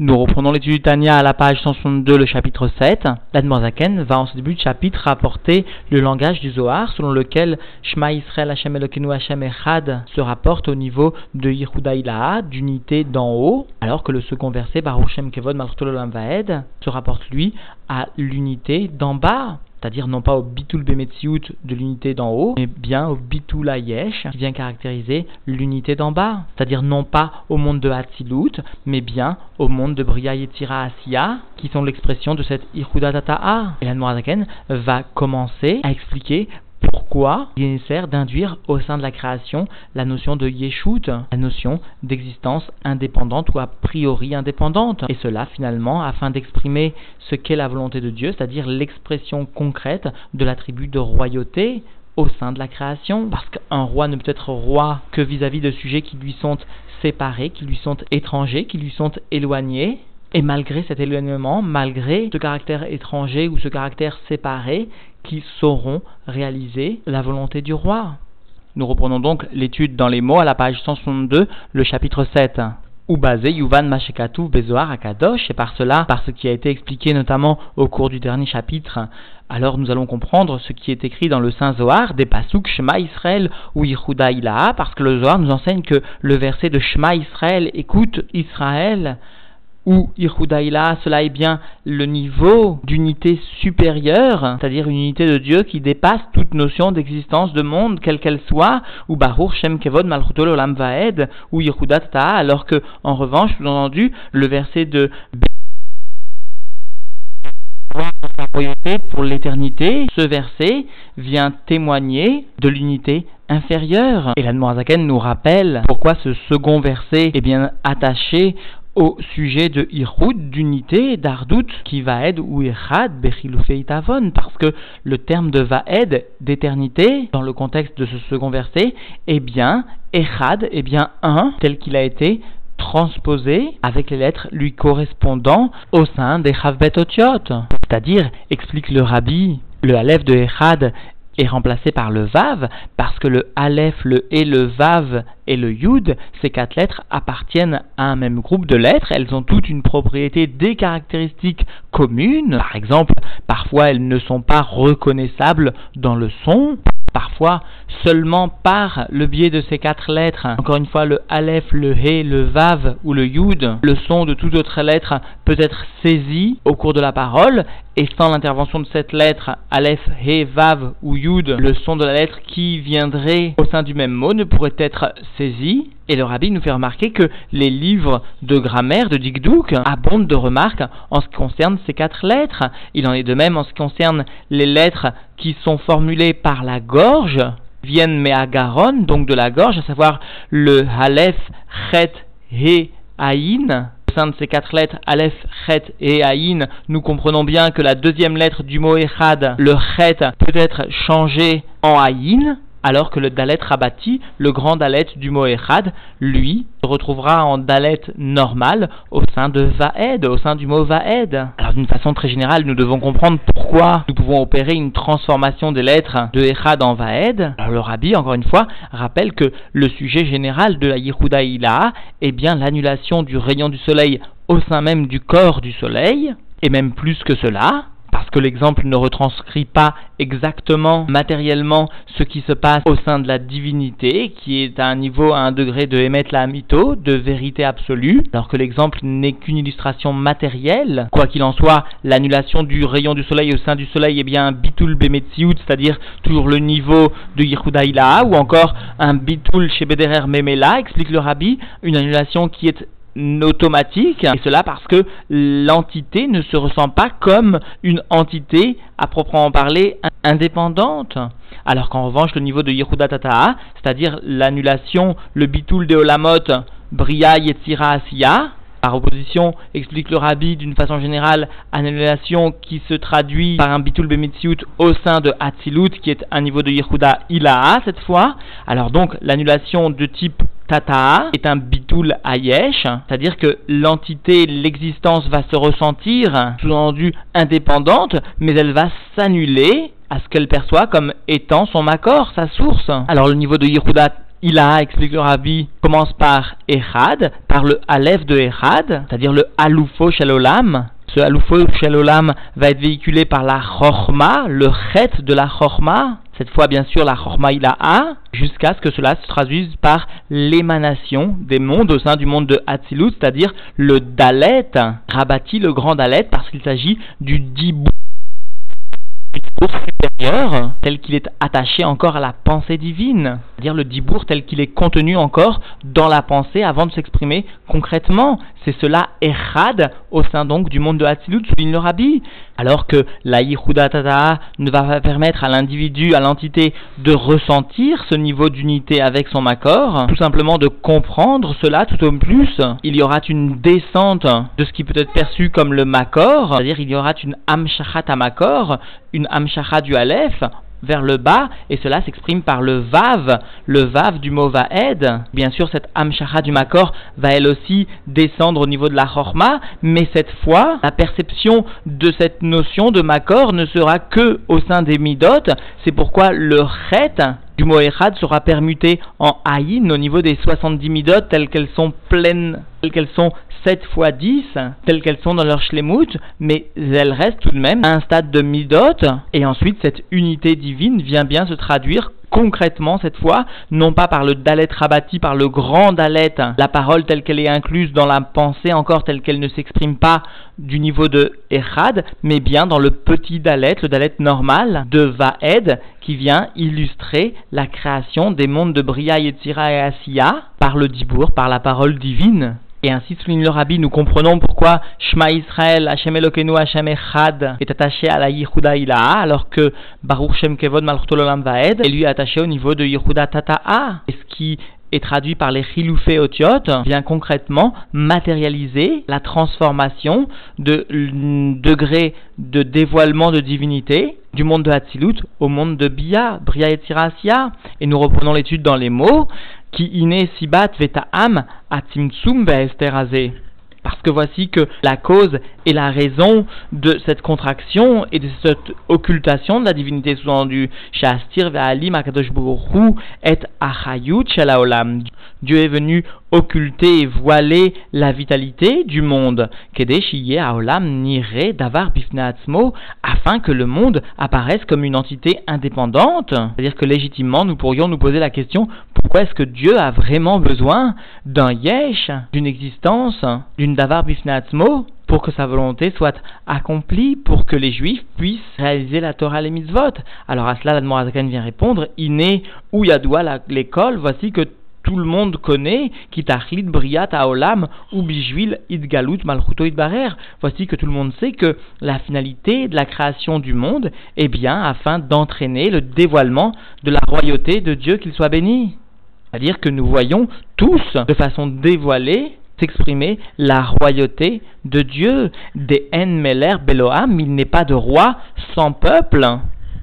Nous reprenons l'étude du Tania à la page 162, le chapitre 7. L'Admorzaken va en ce début de chapitre rapporter le langage du Zohar selon lequel Shema Israël Hashem Elokeinu Hashem Echad se rapporte au niveau de Yehuda d'unité d'en haut, alors que le second verset, Baruch Shem Kevod Vaed, se rapporte lui à l'unité d'en bas c'est-à-dire non pas au bitul bemetsiout de l'unité d'en haut, mais bien au bitul ayesh, qui vient caractériser l'unité d'en bas, c'est-à-dire non pas au monde de Hatzilut, mais bien au monde de Bria Yetzira Asiya, qui sont l'expression de cette Ichuda Tata'a. Et la va commencer à expliquer pourquoi il est nécessaire d'induire au sein de la création la notion de yeshut, la notion d'existence indépendante ou a priori indépendante? Et cela finalement afin d'exprimer ce qu'est la volonté de Dieu, c'est-à-dire l'expression concrète de l'attribut de royauté au sein de la création, parce qu'un roi ne peut être roi que vis-à-vis de sujets qui lui sont séparés, qui lui sont étrangers, qui lui sont éloignés, et malgré cet éloignement, malgré ce caractère étranger ou ce caractère séparé, qui sauront réaliser la volonté du roi. Nous reprenons donc l'étude dans les mots à la page 162, le chapitre 7 ou basé Yuvan Mashekatu Bezoar Akadosh, et par cela, par ce qui a été expliqué notamment au cours du dernier chapitre, alors nous allons comprendre ce qui est écrit dans le Saint Zohar, des Pasuk Shema Israël ou Yehuda Ilaha, parce que le Zohar nous enseigne que le verset de Shema Israël, écoute Israël, ou Irhudaïla, cela est bien le niveau d'unité supérieure, c'est-à-dire une unité de Dieu qui dépasse toute notion d'existence de monde, quelle qu'elle soit, ou Baruch Shem Kevod Malchutol Olam Vaed, ou Yehudat alors que, en revanche, vous entendu, le verset de pour l'éternité, ce verset vient témoigner de l'unité inférieure. Et l'Admorazaken nous rappelle pourquoi ce second verset est bien attaché au sujet de Irhud, d'unité, d'Ardout, qui va être ou Irhad, parce que le terme de Vaed, d'éternité, dans le contexte de ce second verset, est bien Echad, est bien un, tel qu'il a été transposé avec les lettres lui correspondant au sein des Chavbet Otiot. C'est-à-dire, explique le rabbi, le Aleph de Echad est remplacé par le Vav parce que le Aleph, le E, le Vav et le Yud, ces quatre lettres appartiennent à un même groupe de lettres. Elles ont toutes une propriété, des caractéristiques communes. Par exemple, parfois elles ne sont pas reconnaissables dans le son parfois seulement par le biais de ces quatre lettres. Encore une fois, le Aleph, le He, le Vav ou le Yud, le son de toute autre lettre peut être saisi au cours de la parole et sans l'intervention de cette lettre, Aleph, He, Vav ou Yud, le son de la lettre qui viendrait au sein du même mot ne pourrait être saisi. Et le rabbi nous fait remarquer que les livres de grammaire de Dikduk abondent de remarques en ce qui concerne ces quatre lettres. Il en est de même en ce qui concerne les lettres qui sont formulées par la gorge, viennent Meagaron, donc de la gorge, à savoir le Aleph, Chet, He, Aïn, au sein de ces quatre lettres, Aleph, Chet et Aïn, nous comprenons bien que la deuxième lettre du mot Echad, le Chet, peut être changée en Aïn, alors que le Dalet Rabati, le grand Dalet du mot Echad, lui, se retrouvera en Dalet normal au sein de Vaed, au sein du mot Vaed. Alors d'une façon très générale, nous devons comprendre pourquoi nous pouvons opérer une transformation des lettres de Echad en Vaed. Alors le Rabbi, encore une fois, rappelle que le sujet général de la Yehuda est bien l'annulation du rayon du soleil au sein même du corps du soleil, et même plus que cela, parce que l'exemple ne retranscrit pas exactement matériellement ce qui se passe au sein de la divinité, qui est à un niveau, à un degré de émettre la mytho, de vérité absolue, alors que l'exemple n'est qu'une illustration matérielle. Quoi qu'il en soit, l'annulation du rayon du soleil au sein du soleil est bien un bitul bemetziut, c'est-à-dire toujours le niveau de Yehuda ou encore un bitul chez Bederer Memela, explique le rabbi, une annulation qui est automatique, et cela parce que l'entité ne se ressent pas comme une entité à proprement parler indépendante. Alors qu'en revanche, le niveau de Yehuda Tata'a, c'est-à-dire l'annulation, le bitul de Olamot, Bria Yetzira Asiya, par opposition, explique le rabbi d'une façon générale, annulation qui se traduit par un bitul bemitziut au sein de Hatzilut, qui est un niveau de Yehuda Ilaha cette fois. Alors donc, l'annulation de type Tata est un bitul ayesh, c'est-à-dire que l'entité, l'existence va se ressentir, sous-entendu indépendante, mais elle va s'annuler à ce qu'elle perçoit comme étant son accord, sa source. Alors le niveau de Yehuda il a, explique le rabbi, commence par Echad, par le Aleph de Echad, c'est-à-dire le Alufo Shalolam. Ce Alufo Shalolam va être véhiculé par la Chorma, le Chet de la Chorma. Cette fois, bien sûr, la Chorma a jusqu'à ce que cela se traduise par l'émanation des mondes au sein du monde de Hatzilut, c'est-à-dire le Dalet, Rabati, le grand Dalet, parce qu'il s'agit du Dibou tel qu'il est attaché encore à la pensée divine, c'est-à-dire le dibour tel qu'il est contenu encore dans la pensée avant de s'exprimer concrètement. C'est cela Echad au sein donc du monde de Hatzilut, souligne le Rabbi. Alors que la Yihudatata ne va pas permettre à l'individu, à l'entité de ressentir ce niveau d'unité avec son Makor, tout simplement de comprendre cela tout au plus. Il y aura une descente de ce qui peut être perçu comme le Makor, c'est-à-dire il y aura une Amshachat Makor, une Amshacha du Vers le bas, et cela s'exprime par le vav, le vav du mot vaed. Bien sûr, cette amshacha du makor va elle aussi descendre au niveau de la chorma, mais cette fois, la perception de cette notion de makor ne sera que au sein des midot. C'est pourquoi le chet du mot echad sera permuté en aïn au niveau des 70 midot telles qu'elles sont pleines, telles qu'elles sont 7 fois 10, telles qu'elles sont dans leur shlemut, mais elles restent tout de même à un stade de midot, et ensuite cette unité divine vient bien se traduire concrètement cette fois, non pas par le Dalet Rabati, par le grand Dalet, la parole telle qu'elle est incluse dans la pensée encore telle qu'elle ne s'exprime pas du niveau de Echad, mais bien dans le petit Dalet, le Dalet normal de Vaed, qui vient illustrer la création des mondes de Bria, Yetzira et Asiya par le Dibour, par la parole divine. Et ainsi souligne le rabbi, nous comprenons pourquoi Shema Israël, Hashem Elokeinu, Hashem Echad est attaché à la Yihuda Ilaha, alors que Baruch Shem Kevod Malchutolam Vaed est lui attaché au niveau de Yihuda Tata'a. Et ce qui est traduit par les Chiloufé Otiot vient concrètement matérialiser la transformation de degré de dévoilement de divinité du monde de Hatzilut au monde de Bia, Bria et Et nous reprenons l'étude dans les mots qui iné sibat veta'am atimtsum ve'esterazé. Parce que voici que la cause et la raison de cette contraction et de cette occultation de la divinité sous-entendue, Shastir ve'alim akadosh et achayut shalaolam. Dieu est venu occulter et voiler la vitalité du monde, davar afin que le monde apparaisse comme une entité indépendante. C'est-à-dire que légitimement, nous pourrions nous poser la question pourquoi est-ce que Dieu a vraiment besoin d'un yesh, d'une existence, d'une davar bifnatzmo pour que sa volonté soit accomplie, pour que les juifs puissent réaliser la Torah les mitzvot? Alors à cela, l'Admorazakan vient répondre, Iné ou Yadoua l'école, voici que tout le monde connaît, Kitachlit, Briat, Aolam, ou Bijvil, Idgalut, Malchuto, Idbarer. Voici que tout le monde sait que la finalité de la création du monde est bien afin d'entraîner le dévoilement de la royauté de Dieu, qu'il soit béni. C'est-à-dire que nous voyons tous, de façon dévoilée, s'exprimer la royauté de Dieu. Des En Meler Beloam, il n'est pas de roi sans peuple.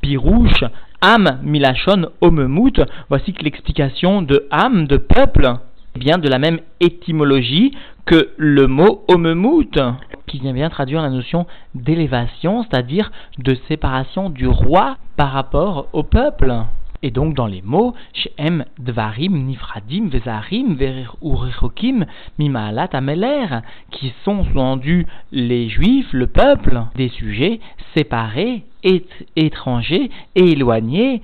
Pirouche, Am milachon omemut, voici que l'explication de Am, de peuple, vient de la même étymologie que le mot omemut, qui vient bien traduire la notion d'élévation, c'est-à-dire de séparation du roi par rapport au peuple. Et donc dans les mots, Shem Dvarim Nifradim Vezarim Urichokim Mimaalat Ameler, qui sont sous les juifs, le peuple, des sujets séparés, étrangers et éloignés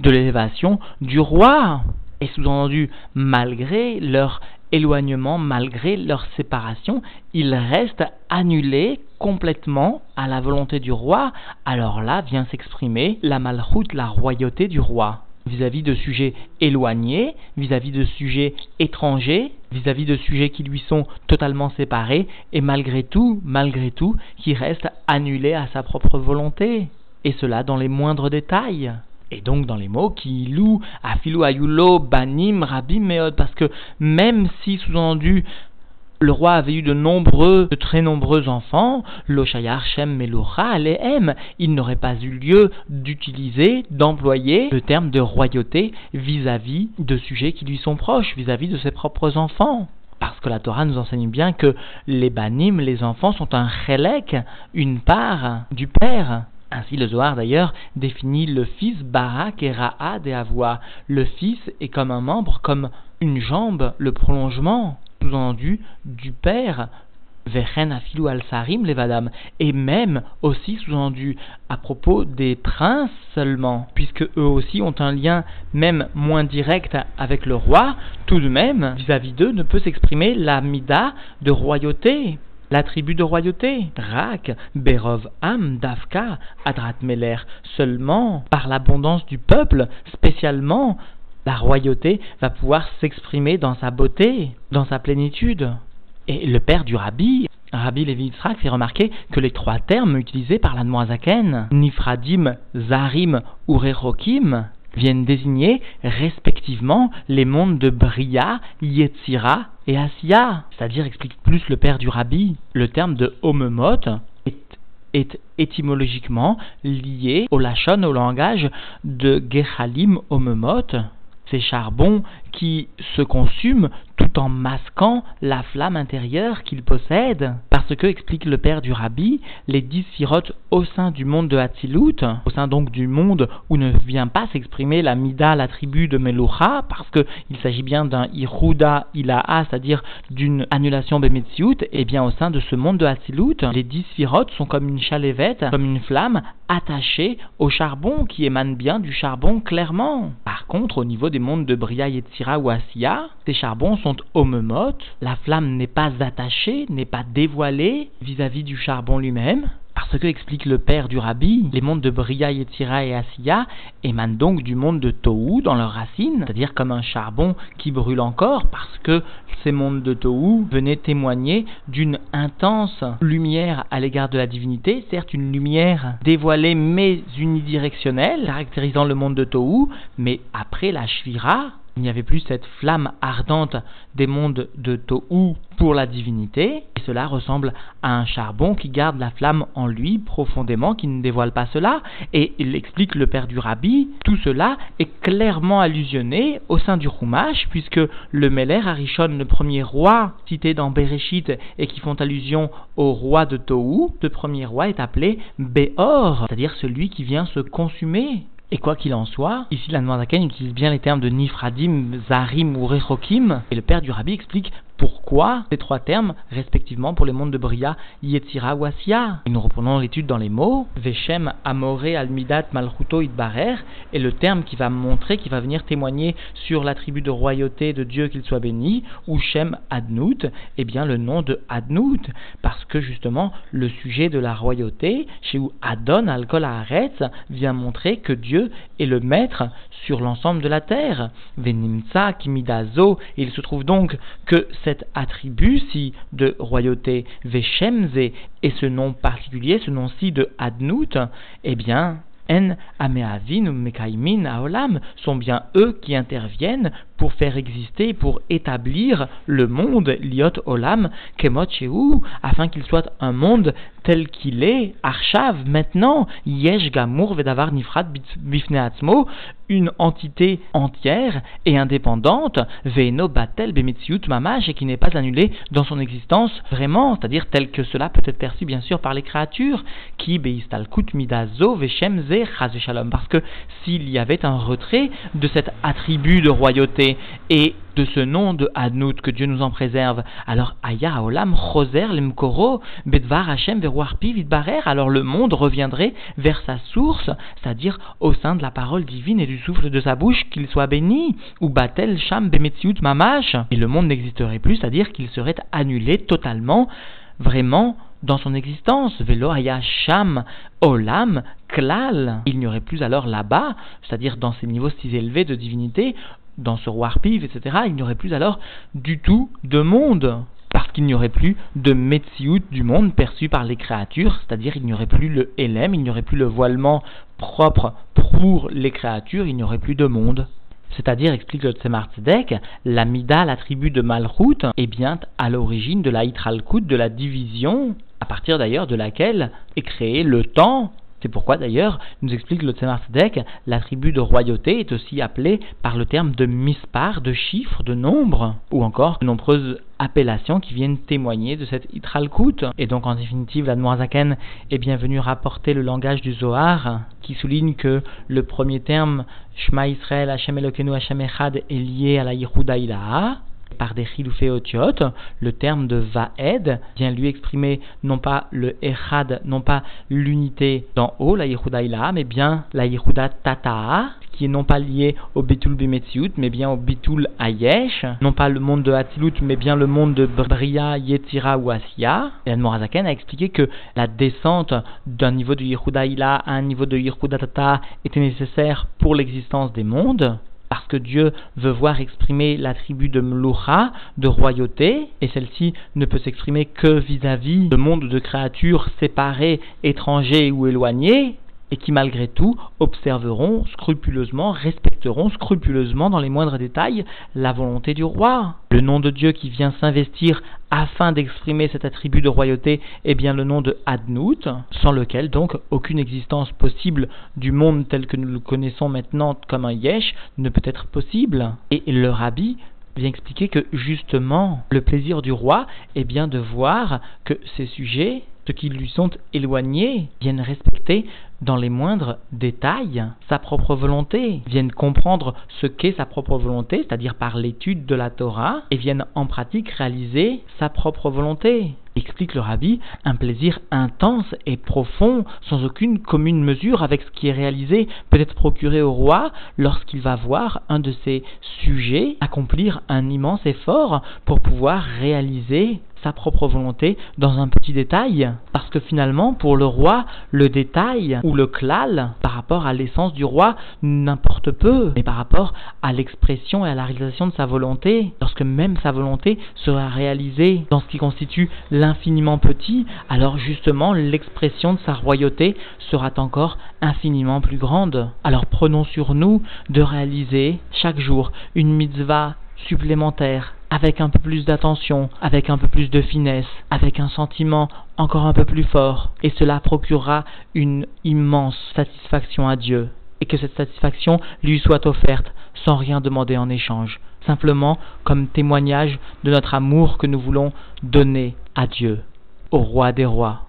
de l'élévation du roi. Et sous-entendu, malgré leur éloignement, malgré leur séparation, ils restent annulés complètement à la volonté du roi. Alors là vient s'exprimer la malchoute, la royauté du roi vis-à-vis de sujets éloignés, vis-à-vis de sujets étrangers, vis-à-vis de sujets qui lui sont totalement séparés, et malgré tout, malgré tout, qui reste annulé à sa propre volonté, et cela dans les moindres détails. Et donc dans les mots qui louent Afilu Ayulo Banim Rabim Meod, parce que même si sous-entendu le roi avait eu de nombreux, très nombreux enfants, l'Oshayar Shem Melocha M. il n'aurait pas eu lieu d'utiliser, d'employer le terme de royauté vis-à-vis de sujets qui lui sont proches, vis-à-vis de ses propres enfants. Parce que la Torah nous enseigne bien que les banim, les enfants, sont un chelek, une part du père. Ainsi, le Zohar d'ailleurs définit le fils Barak et Ra'ad et Avoua. Le fils est comme un membre, comme une jambe, le prolongement, sous-entendu, du père. Al. Et même aussi sous-entendu à propos des princes seulement, puisque eux aussi ont un lien même moins direct avec le roi, tout de même, vis-à-vis d'eux, ne peut s'exprimer la mida de royauté l'attribut de royauté. Rak, Berov, Am, Davka, Adrat Meler, seulement par l'abondance du peuple, spécialement, la royauté va pouvoir s'exprimer dans sa beauté, dans sa plénitude. Et le père du rabbi, Rabbi Levi Yitzhak, fait remarquer que les trois termes utilisés par la Nifradim, Zarim ou viennent désigner respectivement les mondes de Bria, Yetzira et Asiya. C'est-à-dire, explique plus le père du rabbi, le terme de Homemot est, étymologiquement lié au lachon, au langage de Gechalim Homemot, ces charbons qui se consument tout en masquant la flamme intérieure qu'ils possèdent. Parce que, explique le père du rabbi, les dix sirotes au sein du monde de Hatzilut, au sein donc du monde où ne vient pas s'exprimer la Mida, la tribu de Melucha, parce qu'il s'agit bien d'un Iruda Ilaha, c'est-à-dire d'une annulation Bemetziut, et bien au sein de ce monde de Hatzilut, les dix sirotes sont comme une chalévette, comme une flamme attachée au charbon qui émane bien du charbon clairement. Par contre, au niveau des mondes de Bria, Ou Asiya, ces charbons sont homemotes, la flamme n'est pas attachée, n'est pas dévoilée vis-à-vis du charbon lui-même, parce que, explique le père du rabbi, les mondes de Bria, Yetzira et Asiya émanent donc du monde de Tohu dans leurs racines, c'est-à-dire comme un charbon qui brûle encore, parce que ces mondes de Tohu venaient témoigner d'une intense lumière à l'égard de la divinité, certes une lumière dévoilée mais unidirectionnelle, caractérisant le monde de Tohu, mais après la Shvira, il n'y avait plus cette flamme ardente des mondes de Tohu pour la divinité, et cela ressemble à un charbon qui garde la flamme en lui profondément, qui ne dévoile pas cela, et il explique le père du rabbi, tout cela est clairement allusionné au sein du Chumash, puisque le Meler Arishon, le premier roi cité dans Bereshit, et qui font allusion au roi de Tohu, ce premier roi est appelé Beor, c'est-à-dire celui qui vient se consumer et quoi qu'il en soit, ici la Noirzaken utilise bien les termes de Nifradim, Zarim ou Rechokim, et le père du rabbi explique pourquoi ces trois termes, respectivement pour les mondes de Bria, Yetzira ou nous reprenons l'étude dans les mots. Veshem Amore Almidat Malchuto Idbarer est le terme qui va montrer, qui va venir témoigner sur l'attribut de royauté de Dieu qu'il soit béni, ou Shem Adnout, eh bien le nom de Adnout, parce que justement le sujet de la royauté, chez où Adon Alkol vient montrer que Dieu est le maître sur l'ensemble de la terre. Venimtsa Kimidazo, il se trouve donc que cet attribut-ci de royauté, Veshemze, et ce nom particulier, ce nom-ci de Adnout, eh bien, en Ameavin ou Mekaimin Aolam sont bien eux qui interviennent pour faire exister, pour établir le monde, Liot Olam, Kemot afin qu'il soit un monde tel qu'il est, Arshav, maintenant, Yesh Gamour Vedavar Nifrat Bifne une entité entière et indépendante, Veino Batel Bemetziut Mamash, et qui n'est pas annulée dans son existence vraiment, c'est-à-dire tel que cela peut être perçu bien sûr par les créatures, qui Beistalkut Midazo Veshemze Shalom, parce que s'il y avait un retrait de cet attribut de royauté, et de ce nom de Adnout, que Dieu nous en préserve. Alors, Aya Olam Choser Lemkoro Bedvar Hashem Veruarpi Vidbarer, alors le monde reviendrait vers sa source, c'est-à-dire au sein de la parole divine et du souffle de sa bouche, qu'il soit béni, ou Batel Sham Bemetziut Mamash, et le monde n'existerait plus, c'est-à-dire qu'il serait annulé totalement, vraiment, dans son existence. Velo Sham Olam Klal. Il n'y aurait plus alors là-bas, c'est-à-dire dans ces niveaux si élevés de divinité, dans ce roi etc., il n'y aurait plus alors du tout de monde. Parce qu'il n'y aurait plus de Metsiout du monde perçu par les créatures, c'est-à-dire il n'y aurait plus le Elem, il n'y aurait plus le voilement propre pour les créatures, il n'y aurait plus de monde. C'est-à-dire, explique le Tzemar Tzedek, la Mida, la tribu de Malchut, est bien à l'origine de la Hitralkut, de la division, à partir d'ailleurs de laquelle est créé le temps C'est pourquoi d'ailleurs, nous explique le Tzemar Tzedek, l'attribut de royauté est aussi appelé par le terme de mispar, de chiffre, de nombre, ou encore de nombreuses appellations qui viennent témoigner de cette Itralkut. Et donc en définitive, la Noirzaken est bien venue rapporter le langage du Zohar, qui souligne que le premier terme, Shema Israël, Hashem Elokeinu, Hashem Echad, est lié à la Yehuda Ilaha, par des chiloufé le terme de vaed vient lui exprimer non pas le echad, non pas l'unité d'en haut, la Yehuda Ilaha, mais bien la Yehuda Tata'a, qui est non pas lié au Bitul Bimetziut, mais bien au Bitul Ayesh, non pas le monde de Hatilut, mais bien le monde de Bria, Yetira ou Asiya. Et Morazaken a expliqué que la descente d'un niveau de Yehuda à un niveau de Yehuda Tata était nécessaire pour l'existence des mondes parce que Dieu veut voir exprimer l'attribut de Mloucha, de royauté, et celle-ci ne peut s'exprimer que vis-à-vis de monde de créatures séparées, étrangers ou éloignés, et qui malgré tout observeront scrupuleusement, respecteront scrupuleusement dans les moindres détails la volonté du roi. Le nom de Dieu qui vient s'investir afin d'exprimer cet attribut de royauté est bien le nom de Adnout, sans lequel donc aucune existence possible du monde tel que nous le connaissons maintenant comme un Yesh ne peut être possible. Et le rabbi vient expliquer que justement le plaisir du roi est bien de voir que ces sujets qui lui sont éloignés viennent respecter dans les moindres détails sa propre volonté, viennent comprendre ce qu'est sa propre volonté, c'est-à-dire par l'étude de la Torah, et viennent en pratique réaliser sa propre volonté. Explique le rabbi, un plaisir intense et profond, sans aucune commune mesure avec ce qui est réalisé, peut être procuré au roi lorsqu'il va voir un de ses sujets accomplir un immense effort pour pouvoir réaliser sa propre volonté dans un petit détail. Parce que finalement, pour le roi, le détail ou le klal, par rapport à l'essence du roi, n'importe peu, mais par rapport à l'expression et à la réalisation de sa volonté, lorsque même sa volonté sera réalisée dans ce qui constitue l'infiniment petit, alors justement l'expression de sa royauté sera encore infiniment plus grande. Alors prenons sur nous de réaliser chaque jour une mitzvah supplémentaire, avec un peu plus d'attention, avec un peu plus de finesse, avec un sentiment encore un peu plus fort, et cela procurera une immense satisfaction à Dieu, et que cette satisfaction lui soit offerte sans rien demander en échange, simplement comme témoignage de notre amour que nous voulons donner à Dieu, au roi des rois.